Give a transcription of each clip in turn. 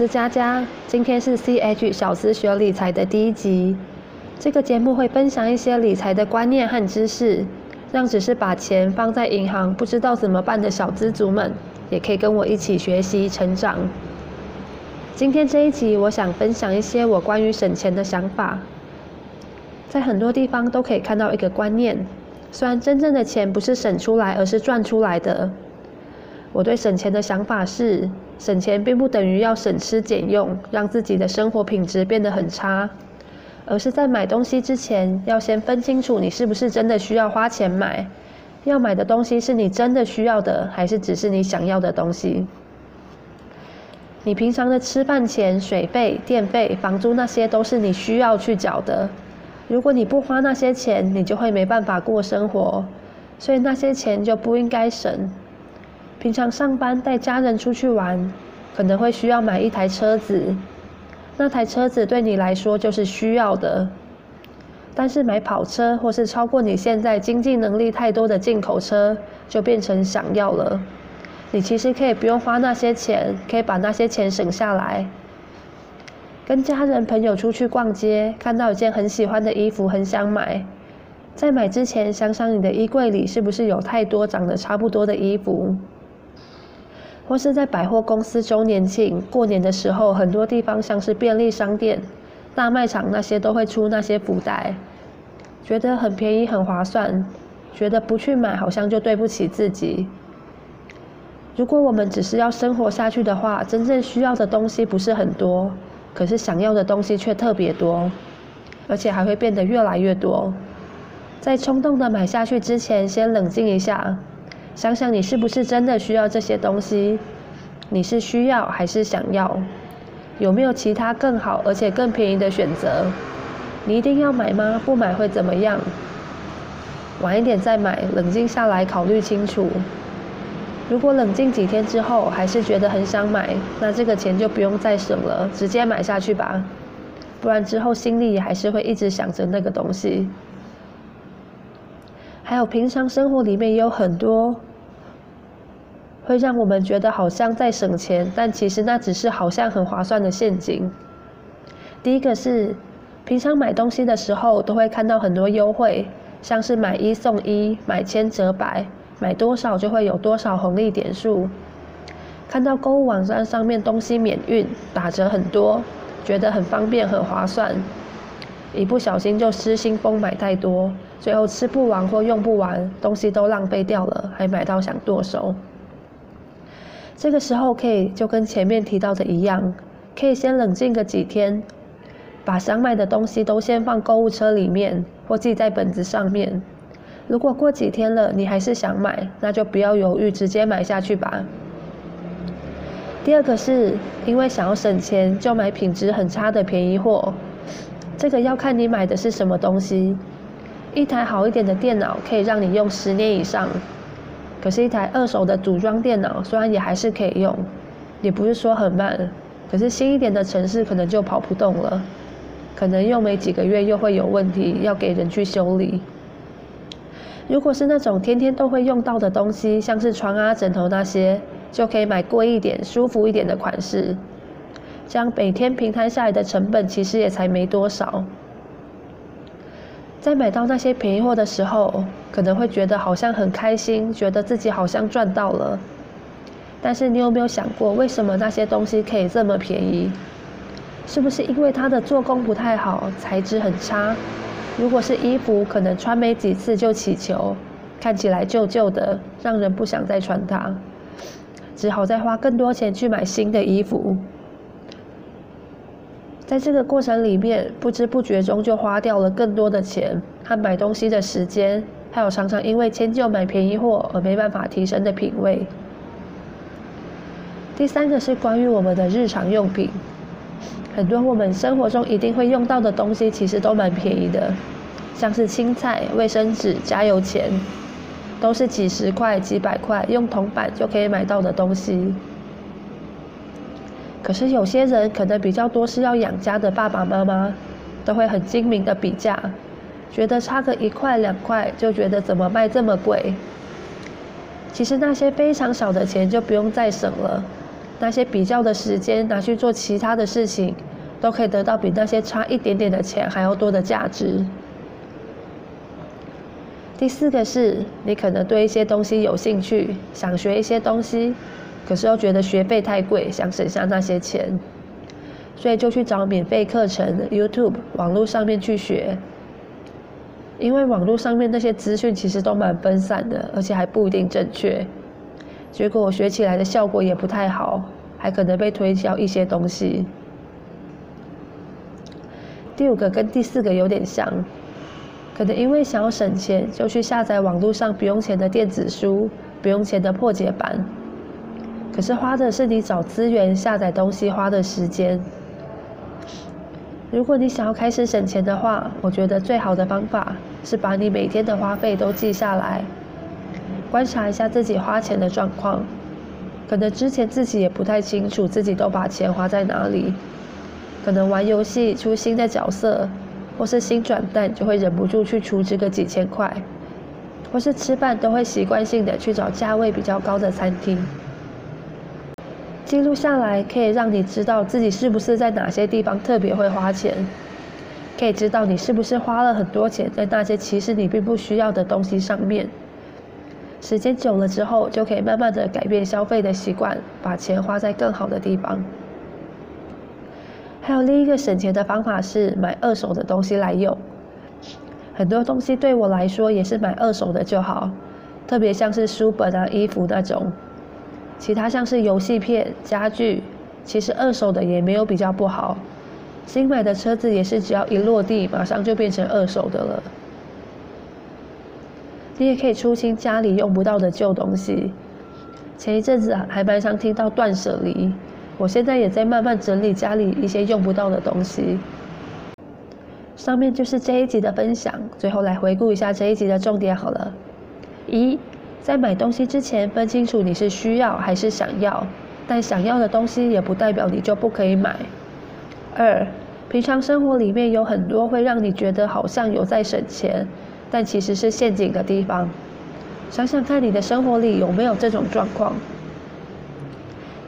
我是佳佳，今天是 CH 小资学理财的第一集。这个节目会分享一些理财的观念和知识，让只是把钱放在银行不知道怎么办的小资族们，也可以跟我一起学习成长。今天这一集，我想分享一些我关于省钱的想法。在很多地方都可以看到一个观念，虽然真正的钱不是省出来，而是赚出来的。我对省钱的想法是，省钱并不等于要省吃俭用，让自己的生活品质变得很差，而是在买东西之前，要先分清楚你是不是真的需要花钱买，要买的东西是你真的需要的，还是只是你想要的东西。你平常的吃饭钱、水费、电费、房租那些都是你需要去缴的，如果你不花那些钱，你就会没办法过生活，所以那些钱就不应该省。平常上班带家人出去玩，可能会需要买一台车子，那台车子对你来说就是需要的。但是买跑车或是超过你现在经济能力太多的进口车，就变成想要了。你其实可以不用花那些钱，可以把那些钱省下来。跟家人朋友出去逛街，看到一件很喜欢的衣服，很想买。在买之前，想想你的衣柜里是不是有太多长得差不多的衣服。或是在百货公司周年庆、过年的时候，很多地方像是便利商店、大卖场那些都会出那些福袋，觉得很便宜、很划算，觉得不去买好像就对不起自己。如果我们只是要生活下去的话，真正需要的东西不是很多，可是想要的东西却特别多，而且还会变得越来越多。在冲动的买下去之前，先冷静一下。想想你是不是真的需要这些东西？你是需要还是想要？有没有其他更好而且更便宜的选择？你一定要买吗？不买会怎么样？晚一点再买，冷静下来考虑清楚。如果冷静几天之后还是觉得很想买，那这个钱就不用再省了，直接买下去吧。不然之后心里也还是会一直想着那个东西。还有平常生活里面也有很多会让我们觉得好像在省钱，但其实那只是好像很划算的陷阱。第一个是平常买东西的时候都会看到很多优惠，像是买一送一、买千折百、买多少就会有多少红利点数。看到购物网站上面东西免运、打折很多，觉得很方便、很划算，一不小心就失心疯买太多。最后吃不完或用不完，东西都浪费掉了，还买到想剁手。这个时候可以就跟前面提到的一样，可以先冷静个几天，把想买的东西都先放购物车里面或记在本子上面。如果过几天了你还是想买，那就不要犹豫，直接买下去吧。第二个是因为想要省钱，就买品质很差的便宜货，这个要看你买的是什么东西。一台好一点的电脑可以让你用十年以上，可是，一台二手的组装电脑虽然也还是可以用，也不是说很慢，可是新一点的程式可能就跑不动了，可能用没几个月又会有问题，要给人去修理。如果是那种天天都会用到的东西，像是床啊、枕头那些，就可以买贵一点、舒服一点的款式，这样每天平摊下来的成本其实也才没多少。在买到那些便宜货的时候，可能会觉得好像很开心，觉得自己好像赚到了。但是你有没有想过，为什么那些东西可以这么便宜？是不是因为它的做工不太好，材质很差？如果是衣服，可能穿没几次就起球，看起来旧旧的，让人不想再穿它，只好再花更多钱去买新的衣服。在这个过程里面，不知不觉中就花掉了更多的钱和买东西的时间，还有常常因为迁就买便宜货而没办法提升的品味。第三个是关于我们的日常用品，很多我们生活中一定会用到的东西，其实都蛮便宜的，像是青菜、卫生纸、加油钱，都是几十块、几百块，用铜板就可以买到的东西。可是有些人可能比较多是要养家的爸爸妈妈，都会很精明的比价，觉得差个一块两块就觉得怎么卖这么贵。其实那些非常少的钱就不用再省了，那些比较的时间拿去做其他的事情，都可以得到比那些差一点点的钱还要多的价值。第四个是，你可能对一些东西有兴趣，想学一些东西，可是又觉得学费太贵，想省下那些钱，所以就去找免费课程、YouTube 网络上面去学。因为网络上面那些资讯其实都蛮分散的，而且还不一定正确。结果我学起来的效果也不太好，还可能被推销一些东西。第五个跟第四个有点像。可能因为想要省钱，就去下载网络上不用钱的电子书，不用钱的破解版。可是花的是你找资源下载东西花的时间。如果你想要开始省钱的话，我觉得最好的方法是把你每天的花费都记下来，观察一下自己花钱的状况。可能之前自己也不太清楚自己都把钱花在哪里，可能玩游戏出新的角色。或是新转蛋就会忍不住去储值个几千块，或是吃饭都会习惯性的去找价位比较高的餐厅。记录下来可以让你知道自己是不是在哪些地方特别会花钱，可以知道你是不是花了很多钱在那些其实你并不需要的东西上面。时间久了之后，就可以慢慢的改变消费的习惯，把钱花在更好的地方。还有另一个省钱的方法是买二手的东西来用。很多东西对我来说也是买二手的就好，特别像是书本啊、衣服那种。其他像是游戏片、家具，其实二手的也没有比较不好。新买的车子也是只要一落地，马上就变成二手的了。你也可以出清家里用不到的旧东西。前一阵子还蛮常听到断舍离。我现在也在慢慢整理家里一些用不到的东西。上面就是这一集的分享，最后来回顾一下这一集的重点好了。一，在买东西之前分清楚你是需要还是想要，但想要的东西也不代表你就不可以买。二，平常生活里面有很多会让你觉得好像有在省钱，但其实是陷阱的地方。想想看你的生活里有没有这种状况。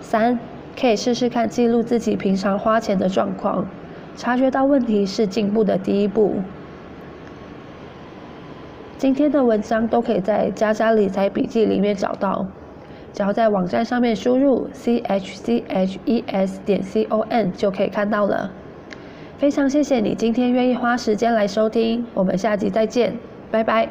三。可以试试看记录自己平常花钱的状况，察觉到问题是进步的第一步。今天的文章都可以在《家家理财笔记》里面找到，只要在网站上面输入 c h c h e s 点 c o n 就可以看到了。非常谢谢你今天愿意花时间来收听，我们下集再见，拜拜。